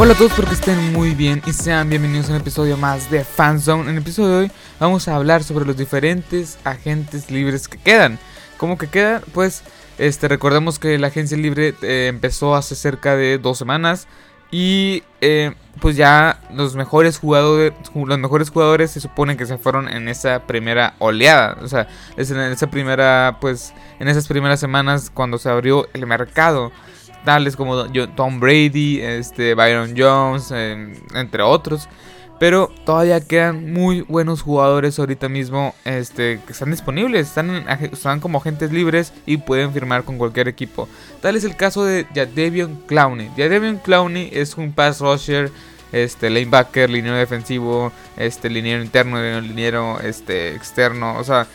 Hola a todos, espero que estén muy bien y sean bienvenidos a un episodio más de Fanzone. En el episodio de hoy vamos a hablar sobre los diferentes agentes libres que quedan. ¿Cómo que quedan? Pues este, recordemos que la agencia libre eh, empezó hace cerca de dos semanas y eh, pues ya los mejores jugadores, los mejores jugadores se supone que se fueron en esa primera oleada, o sea, en esa primera, pues, en esas primeras semanas cuando se abrió el mercado tales como Tom Brady, este, Byron Jones, entre otros. Pero todavía quedan muy buenos jugadores ahorita mismo este, que están disponibles, están, están como agentes libres y pueden firmar con cualquier equipo. Tal es el caso de Jadevion Clowney. Jadevion Clowney es un pass rusher, este, lanebacker, liniero defensivo, este, liniero interno, liniero este, externo. O sea,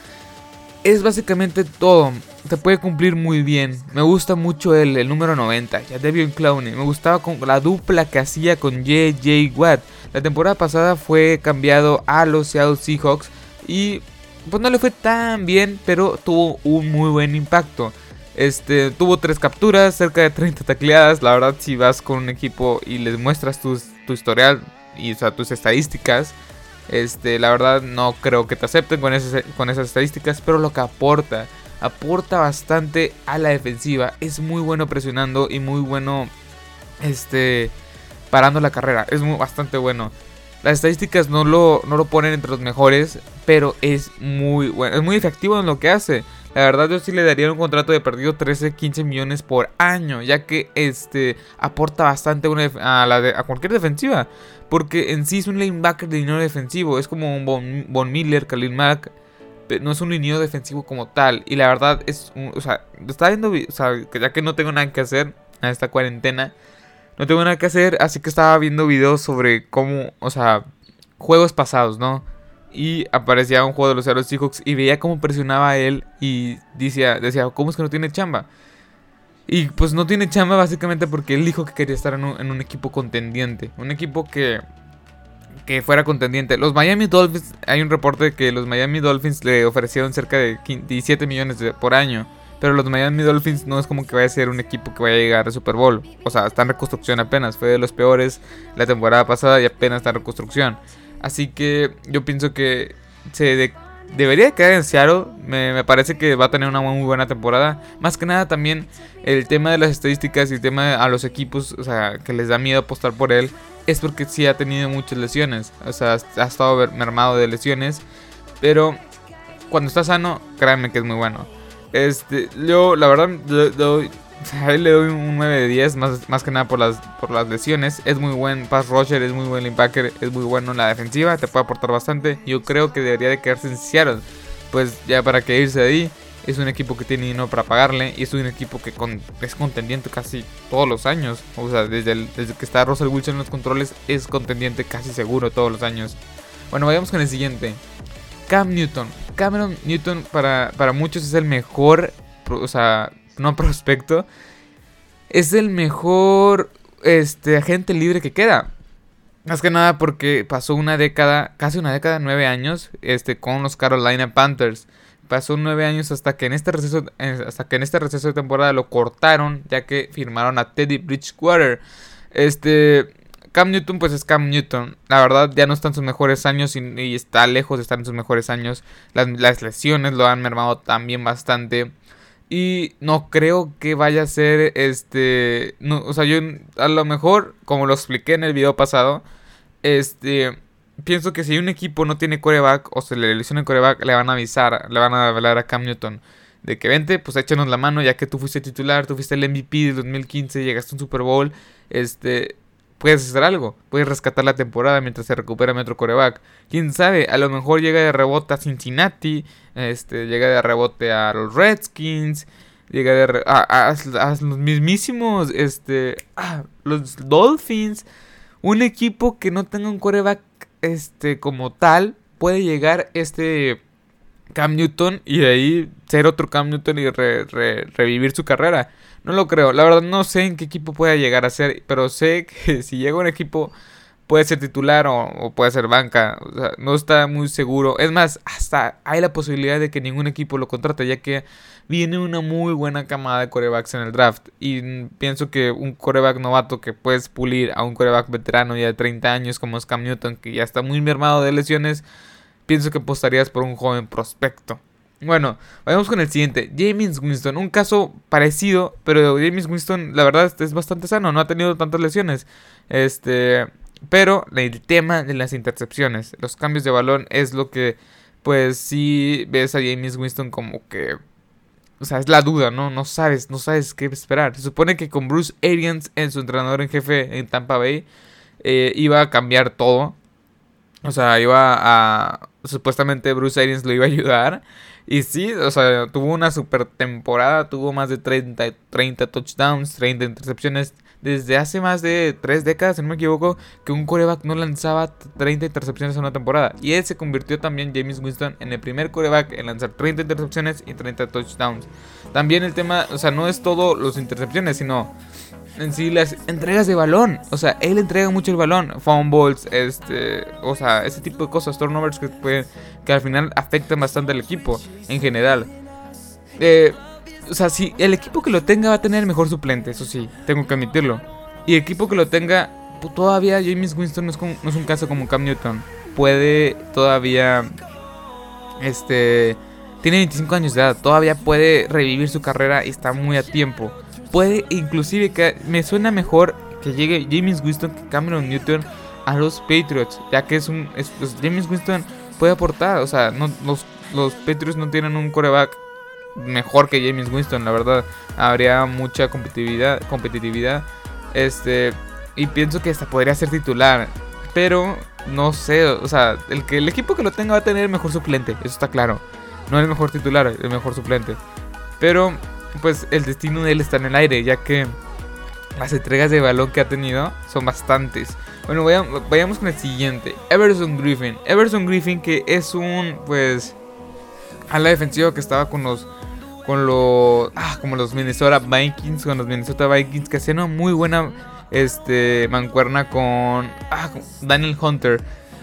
es básicamente todo. Te puede cumplir muy bien. Me gusta mucho el número 90, ya Devion Clowney. Me gustaba con la dupla que hacía con J.J. Watt. La temporada pasada fue cambiado a los Seattle Seahawks y pues no le fue tan bien, pero tuvo un muy buen impacto. Este, tuvo tres capturas, cerca de 30 tacleadas. La verdad, si vas con un equipo y les muestras tu historial y tus estadísticas, este, la verdad no creo que te acepten con esas, con esas estadísticas, pero lo que aporta, aporta bastante a la defensiva. Es muy bueno presionando y muy bueno este, parando la carrera. Es muy, bastante bueno. Las estadísticas no lo, no lo ponen entre los mejores, pero es muy bueno, es muy efectivo en lo que hace. La verdad yo sí le daría un contrato de perdido 13, 15 millones por año, ya que este aporta bastante a, la a cualquier defensiva. Porque en sí es un lanebacker de dinero defensivo, es como un Von, Miller, Khalil Mack, no es un líneo defensivo como tal. Y la verdad es, o sea, está viendo, o sea, ya que no tengo nada que hacer en esta cuarentena, no tengo nada que hacer, así que estaba viendo videos sobre cómo, o sea, juegos pasados, ¿no? Y aparecía un juego de los Seattle Seahawks y veía cómo presionaba a él y decía, decía, ¿cómo es que no tiene chamba? Y pues no tiene chamba básicamente porque él dijo que quería estar en un, equipo contendiente, un equipo que, que fuera contendiente. Los Miami Dolphins, hay un reporte de que los Miami Dolphins le ofrecieron cerca de 17 millones por año. Pero los Miami Dolphins no es como que vaya a ser un equipo que vaya a llegar al Super Bowl. O sea, está en reconstrucción apenas. Fue de los peores la temporada pasada y apenas está en reconstrucción. Así que yo pienso que se debería quedar en Seattle. Me, parece que va a tener una muy buena temporada. Más que nada también el tema de las estadísticas y el tema a los equipos, o sea, que les da miedo apostar por él, es porque sí ha tenido muchas lesiones. O sea, ha estado mermado de lesiones. Pero cuando está sano, créanme que es muy bueno. Este, yo la verdad doy, a él le doy un 9 de 10, más, más que nada por las, por las lesiones. Es muy buen pass rusher, es muy buen linebacker, es muy bueno en la defensiva, te puede aportar bastante. Yo creo que debería de quedarse en Seattle, pues ya para que irse de ahí. Es un equipo que tiene dinero para pagarle y es un equipo que es contendiente casi todos los años. O sea, desde, desde que está Russell Wilson en los controles es contendiente casi seguro todos los años. Bueno, vayamos con el siguiente. Cam Newton. Cameron Newton para, para muchos es el mejor, o sea, no prospecto, es el mejor este, agente libre que queda. Más que nada porque pasó una década, casi una década, nueve años, este, con los Carolina Panthers. Pasó nueve años hasta que en este receso, hasta que en este receso de temporada lo cortaron, ya que firmaron a Teddy Bridgewater. Este, Cam Newton, pues es Cam Newton. La verdad, ya no está en sus mejores años y, está lejos de estar en sus mejores años. Las, las lesiones lo han mermado también bastante. Y no creo que vaya a ser este. No, o sea, yo a lo mejor, como lo expliqué en el video pasado, este. Pienso que si un equipo no tiene coreback o se le lesiona el coreback, le van a avisar, le van a hablar a Cam Newton de que vente, pues échanos la mano, ya que tú fuiste titular, tú fuiste el MVP del 2015, llegaste a un Super Bowl, este, puedes hacer algo, puedes rescatar la temporada mientras se recupera Metro Coreback. Quién sabe, a lo mejor llega de rebote a Cincinnati, este, llega de rebote a los Redskins, llega de a, los mismísimos, este, ah, los Dolphins. Un equipo que no tenga un coreback, este, como tal, puede llegar este Cam Newton y de ahí ser otro Cam Newton y revivir su carrera. No lo creo. La verdad no sé en qué equipo pueda llegar a ser, pero sé que si llega un equipo puede ser titular o, puede ser banca. O sea, no está muy seguro. Es más, hasta hay la posibilidad de que ningún equipo lo contrate, ya que viene una muy buena camada de corebacks en el draft. Y pienso que un coreback novato que puedes pulir a un coreback veterano ya de 30 años como es Cam Newton, que ya está muy mermado de lesiones, pienso que apostarías por un joven prospecto. Bueno, vayamos con el siguiente. James Winston, un caso parecido, pero James Winston, la verdad, es bastante sano, no ha tenido tantas lesiones. Este, pero el tema de las intercepciones, los cambios de balón es lo que, pues, sí ves a James Winston como que, o sea, es la duda, ¿no? No sabes, no sabes qué esperar. Se supone que con Bruce Arians en su entrenador en jefe en Tampa Bay eh, iba a cambiar todo. O sea, iba a, supuestamente Bruce Arians lo iba a ayudar. Y sí, o sea, tuvo una super temporada, tuvo más de 30, 30 touchdowns, 30 intercepciones. Desde hace más de 3 décadas, si no me equivoco, que un coreback no lanzaba 30 intercepciones en una temporada. Y él se convirtió también, James Winston, en el primer coreback en lanzar 30 intercepciones y 30 touchdowns. También el tema, o sea, no es todo los intercepciones, sino en sí las entregas de balón. O sea, él entrega mucho el balón. Fumbles, este, o sea, ese tipo de cosas, turnovers que, que al final afectan bastante al equipo en general. Eh, o sea, si el equipo que lo tenga va a tener el mejor suplente, eso sí, tengo que admitirlo. Y el equipo que lo tenga, pues, todavía James Winston no es, no es un caso como Cam Newton. Puede todavía, este, tiene 25 años de edad, todavía puede revivir su carrera y está muy a tiempo puede inclusive que me suena mejor que llegue James Winston que Cameron Newton a los Patriots, ya que es un pues, James Winston puede aportar, o sea, los, los Patriots no tienen un coreback mejor que James Winston, la verdad, habría mucha competitividad, competitividad, este, y pienso que hasta podría ser titular, pero no sé, o sea, el que el equipo que lo tenga va a tener el mejor suplente, eso está claro, no el mejor titular, el mejor suplente, pero pues el destino de él está en el aire, ya que las entregas de balón que ha tenido son bastantes. Bueno, vayamos, con el siguiente. Everson Griffin. Everson Griffin que es un, pues, a la defensiva que estaba con los, con los, ah, como los Minnesota Vikings, con los Minnesota Vikings, que hacían una muy buena, este, mancuerna con, ah, con Daniel Hunter.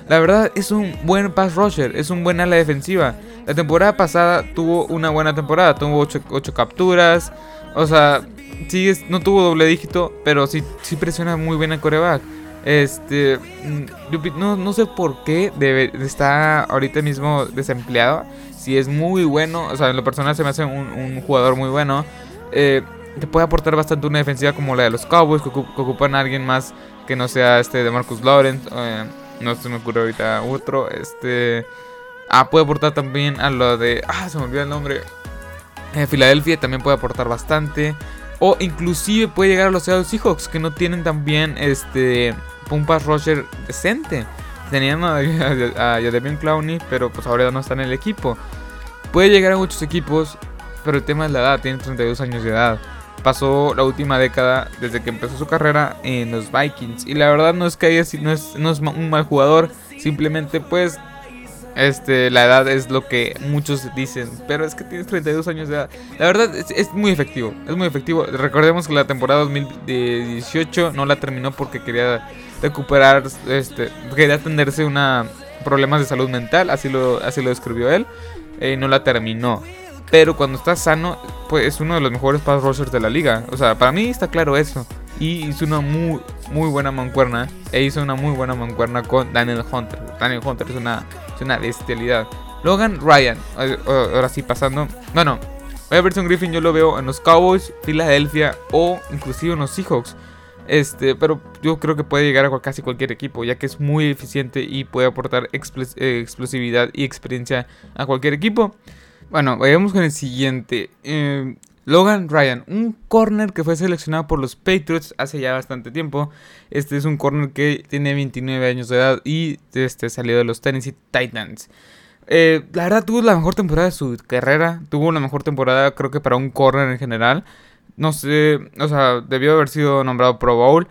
La verdad es un buen pass rusher, es un buen ala defensiva. La temporada pasada tuvo una buena temporada, tuvo 8, capturas. O sea, sí, no tuvo doble dígito, pero sí, sí presiona muy bien el coreback. Este, mm, no, no sé por qué está ahorita mismo desempleado. Si es muy bueno, o sea, en lo personal se me hace un, jugador muy bueno. Eh, te puede aportar bastante una defensiva como la de los Cowboys, que, ocupan a alguien más que no sea este de Marcus Lawrence. Eh, no se me ocurre ahorita otro. Este. Ah, puede aportar también a lo de... Ah, se me olvidó el nombre. Eh, Filadelfia también puede aportar bastante. O inclusive puede llegar a los Seahawks que no tienen también este un rusher decente. Tenían a, a, a Clowney, pero pues ahora no está en el equipo. Puede llegar a muchos equipos, pero el tema es la edad, tiene 32 años de edad. Pasó la última década desde que empezó su carrera en los Vikings. Y la verdad no es que haya, no es, no es un mal jugador, simplemente pues este, la edad es lo que muchos dicen, pero es que tienes 32 años de edad. La verdad es, muy efectivo, es muy efectivo. Recordemos que la temporada 2018 no la terminó porque quería recuperar, este, quería atenderse una problemas de salud mental, así lo, así lo describió él, y no la terminó. Pero cuando está sano, pues es uno de los mejores pass rushers de la liga. O sea, para mí está claro eso. Y hizo una muy, muy buena mancuerna. E hizo una muy buena mancuerna con Daniel Hunter. Daniel Hunter es una una bestialidad. Logan Ryan, ahora sí pasando. Bueno, Everson Griffin yo lo veo en los Cowboys, Philadelphia o inclusive en los Seahawks. Este, pero yo creo que puede llegar a casi cualquier equipo, ya que es muy eficiente y puede aportar eh, explosividad y experiencia a cualquier equipo. Bueno, vayamos con el siguiente. Eh, Logan Ryan, un corner que fue seleccionado por los Patriots hace ya bastante tiempo. Este es un corner que tiene 29 años de edad y este salió de los Tennessee Titans. Eh, la verdad tuvo la mejor temporada de su carrera. Tuvo la mejor temporada creo que para un corner en general. No sé, o sea, debió haber sido nombrado Pro Bowl.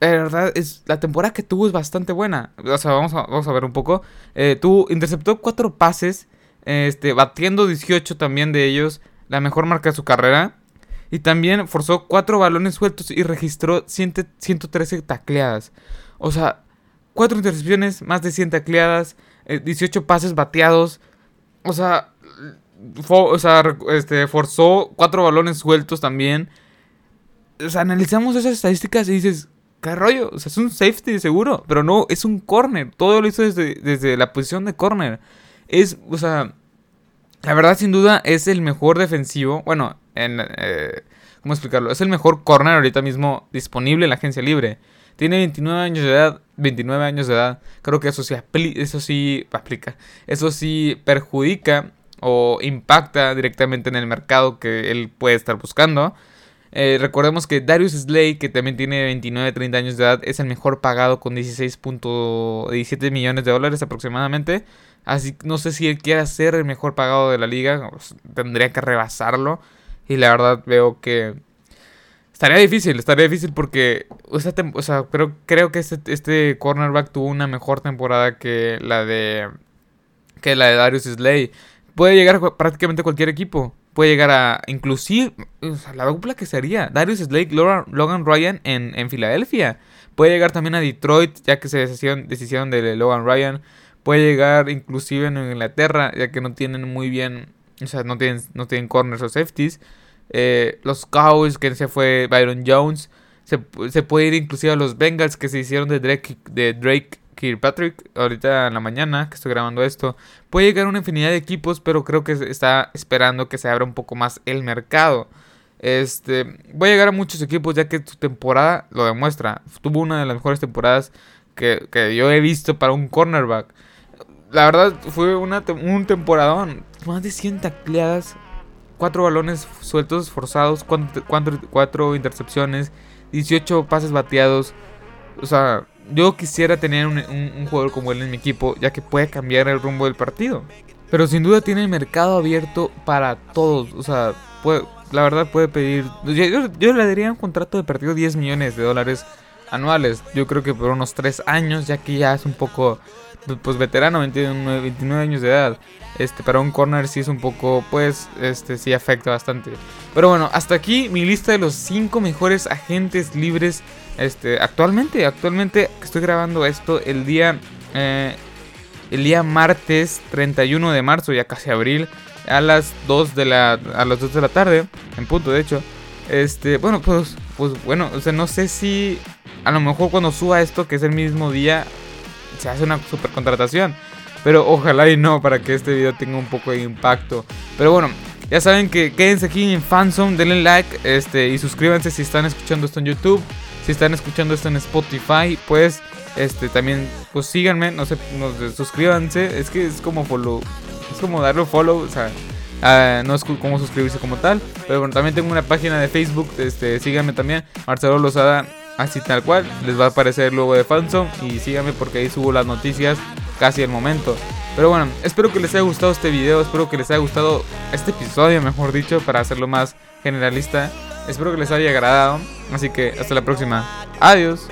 La verdad, es, la temporada que tuvo es bastante buena. O sea, vamos a, vamos a ver un poco. Eh, interceptó cuatro pases, este, batiendo 18 también de ellos la mejor marca de su carrera. Y también forzó cuatro balones sueltos y registró 113 tacleadas. O sea, 4 intercepciones, más de 100 tacleadas, 18 eh, pases bateados. O sea, o sea este, forzó 4 balones sueltos también. O sea, analizamos esas estadísticas y dices, ¿qué rollo? O sea, es un safety seguro, pero no, es un corner. Todo lo hizo desde, desde la posición de corner. Es, o sea, la verdad sin duda es el mejor defensivo. Bueno, en, eh, ¿cómo explicarlo? Es el mejor corner ahorita mismo disponible en la agencia libre. Tiene 29 años de edad, 29 años de edad. Creo que eso sí, eso sí aplica. Eso sí perjudica o impacta directamente en el mercado que él puede estar buscando. Eh, recordemos que Darius Slay, que también tiene 29, 30 años de edad, es el mejor pagado con 16.17 millones de dólares aproximadamente. Así no sé si él quiera ser el mejor pagado de la liga. Tendría que rebasarlo. Y la verdad veo que estaría difícil, estaría difícil porque o sea, creo, creo que este, este cornerback tuvo una mejor temporada que la de que la de Darius Slay. Puede llegar a prácticamente cualquier equipo. Puede llegar a inclusive la dupla que sería Darius Slay, Logan, Ryan en, en Filadelfia. Puede llegar también a Detroit, ya que se deshicieron, de Logan Ryan. Puede llegar inclusive en Inglaterra, ya que no tienen muy bien, o sea, no tienen, no tienen corners o safeties. Eh, los Cowboys, que se fue Byron Jones. Se, puede ir inclusive a los Bengals, que se hicieron de Drake, de Drake Kirkpatrick, ahorita en la mañana que estoy grabando esto. Puede llegar a una infinidad de equipos, pero creo que está esperando que se abra un poco más el mercado. Este, voy a llegar a muchos equipos ya que su temporada lo demuestra. Tuvo una de las mejores temporadas que, que yo he visto para un cornerback la verdad fue una, un temporadón. Más de 100 tacleadas, 4 balones sueltos forzados, 4, intercepciones, 18 pases bateados. O sea, yo quisiera tener un, jugador como él en mi equipo, ya que puede cambiar el rumbo del partido. Pero sin duda tiene el mercado abierto para todos. O sea, puede, la verdad puede pedir... Yo, le daría un contrato de partido 10 millones de dólares anuales. Yo creo que por unos 3 años, ya que ya es un poco pues veterano, 29, 29 años de edad. Este, para un corner sí es un poco, pues, este, sí afecta bastante. Pero bueno, hasta aquí mi lista de los 5 mejores agentes libres, este, actualmente, actualmente estoy grabando esto el día, eh, el día martes 31 de marzo, ya casi abril, a las 2 de la, a las 2 de la tarde, en punto de hecho. Este, bueno, pues, pues bueno, o sea, no sé si a lo mejor cuando suba esto, que es el mismo día, se hace una super contratación. Pero ojalá y no, para que este video tenga un poco de impacto. Pero bueno, ya saben que quédense aquí en Fanzone, denle like este, y suscríbanse si están escuchando esto en YouTube. Si están escuchando esto en Spotify, pues este también pues síganme, no sé, no, suscríbanse, es que es como follow, es como darle follow, o sea, no es como suscribirse como tal, pero bueno, también tengo una página de Facebook, este, síganme también, Marcelo Lozada así tal cual. Les va a aparecer el logo de Fanzone y síganme porque ahí subo las noticias casi al momento. Pero bueno, espero que les haya gustado este video, espero que les haya gustado este episodio, mejor dicho, para hacerlo más generalista. Espero que les haya agradado, así que hasta la próxima. Adiós.